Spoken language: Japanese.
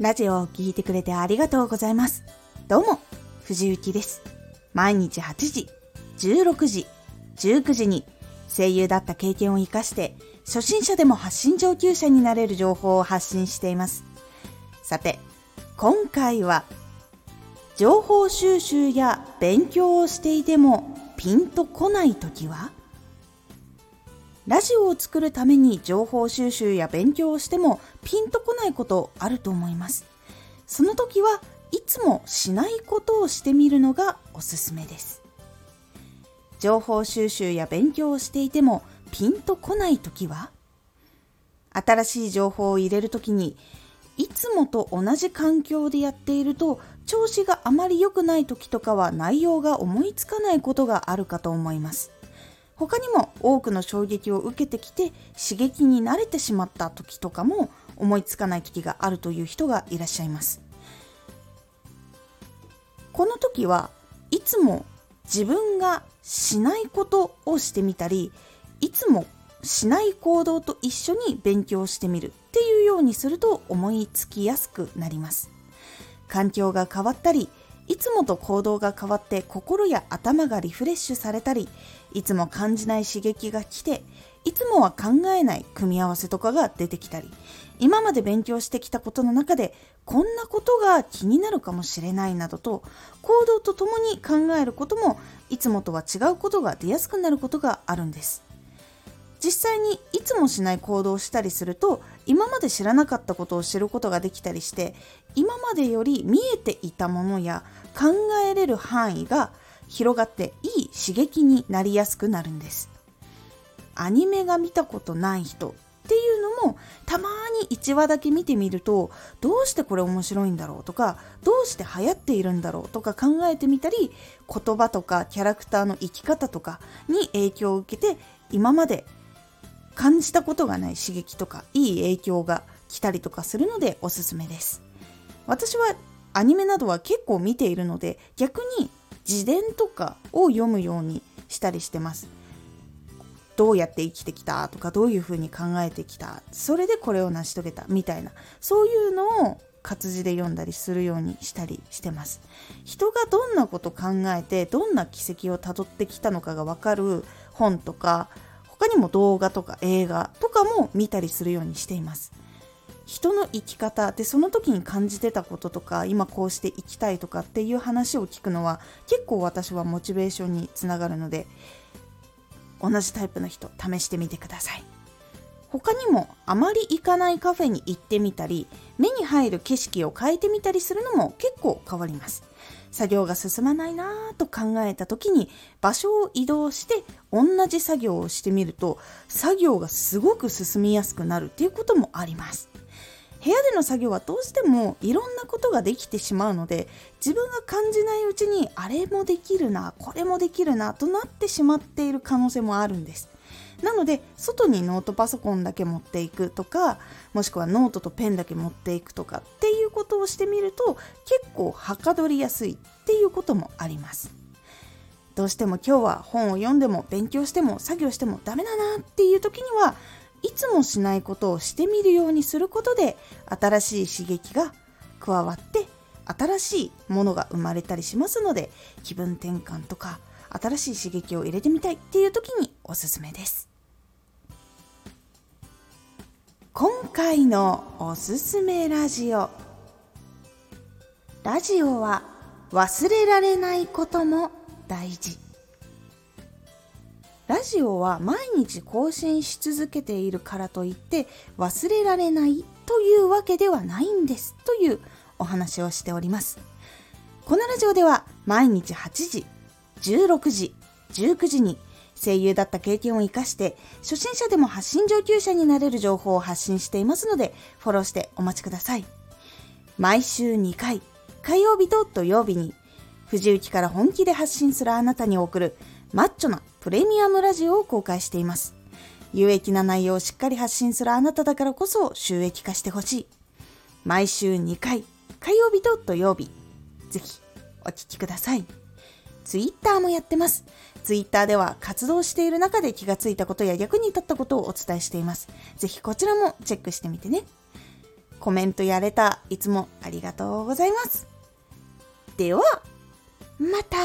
ラジオを聴いてくれてありがとうございます。どうも、藤幸です。毎日8時、16時、19時に声優だった経験を活かして、初心者でも発信上級者になれる情報を発信しています。さて、今回は、情報収集や勉強をしていてもピンとこないときは？ラジオを作るために情報収集や勉強をしてもピンとこないことあると思います。その時はいつもしないことをしてみるのがおすすめです。情報収集や勉強をしていてもピンとこない時は？新しい情報を入れる時にいつもと同じ環境でやっていると調子があまり良くない時とかは内容が思いつかないことがあるかと思います。他にも多くの衝撃を受けてきて刺激に慣れてしまった時とかも思いつかない時があるという人がいらっしゃいます。この時はいつも自分がしないことをしてみたりいつもしない行動と一緒に勉強してみるっていうようにすると思いつきやすくなります環境が変わったりいつもと行動が変わって心や頭がリフレッシュされたりいつも感じない刺激が来ていつもは考えない組み合わせとかが出てきたり今まで勉強してきたことの中でこんなことが気になるかもしれないなどと行動とともに考えることもいつもとは違うことが出やすくなることがあるんです。実際にいつもしない行動をしたりすると今まで知らなかったことを知ることができたりして今までより見えていたものや考えれる範囲が広がっていい刺激になりやすくなるんです。アニメが見たことない人っていうのもたまに1話だけ見てみるとどうしてこれ面白いんだろうとかどうして流行っているんだろうとか考えてみたり言葉とかキャラクターの生き方とかに影響を受けて今まで感じたことがない刺激とかいい影響が来たりとかするのでおすすめです。私はアニメなどは結構見ているので逆に自伝とかを読むようにしたりしてます。どうやって生きてきたとかどういうふうに考えてきた。それでこれを成し遂げたみたいな。そういうのを活字で読んだりするようにしたりしてます。人がどんなこと考えてどんな軌跡をたどってきたのかが分かる本とか他にも動画とか映画とかも見たりするようにしています。人の生き方でその時に感じてたこととか今こうして生きたいとかっていう話を聞くのは結構私はモチベーションにつながるので同じタイプの人試してみてください。他にもあまり行かないカフェに行ってみたり目に入る景色を変えてみたりするのも結構変わります。作業が進まないなぁと考えた時に場所を移動して同じ作業をしてみると作業がすごく進みやすくなるっていうこともあります。部屋での作業はどうしてもいろんなことができてしまうので自分が感じないうちにあれもできるなこれもできるなとなってしまっている可能性もあるんです。なので外にノートパソコンだけ持っていくとかもしくはノートとペンだけ持っていくとかっていうことをしてみると結構はかどりやすいっていうこともあります。どうしても今日は本を読んでも勉強しても作業してもダメだなっていう時にはいつもしないことをしてみるようにすることで新しい刺激が加わって新しいものが生まれたりしますので気分転換とか新しい刺激を入れてみたいっていう時におすすめです。今回のおすすめラジオ。ラジオは忘れられないことも大事。ラジオは毎日更新し続けているからといって忘れられないというわけではないんですというお話をしております。このラジオでは毎日8時16時19時に声優だった経験を生かして初心者でも発信上級者になれる情報を発信していますのでフォローしてお待ちください。毎週2回火曜日と土曜日に藤雪から本気で発信するあなたに送るマッチョなプレミアムラジオを公開しています有益な内容をしっかり発信するあなただからこそ収益化してほしい毎週2回火曜日と土曜日ぜひお聞きくださいツイッターもやってます。ツイッターでは活動している中で気がついたことや役に立ったことをお伝えしています。ぜひこちらもチェックしてみてね。コメントやれたいつもありがとうございます。では、また。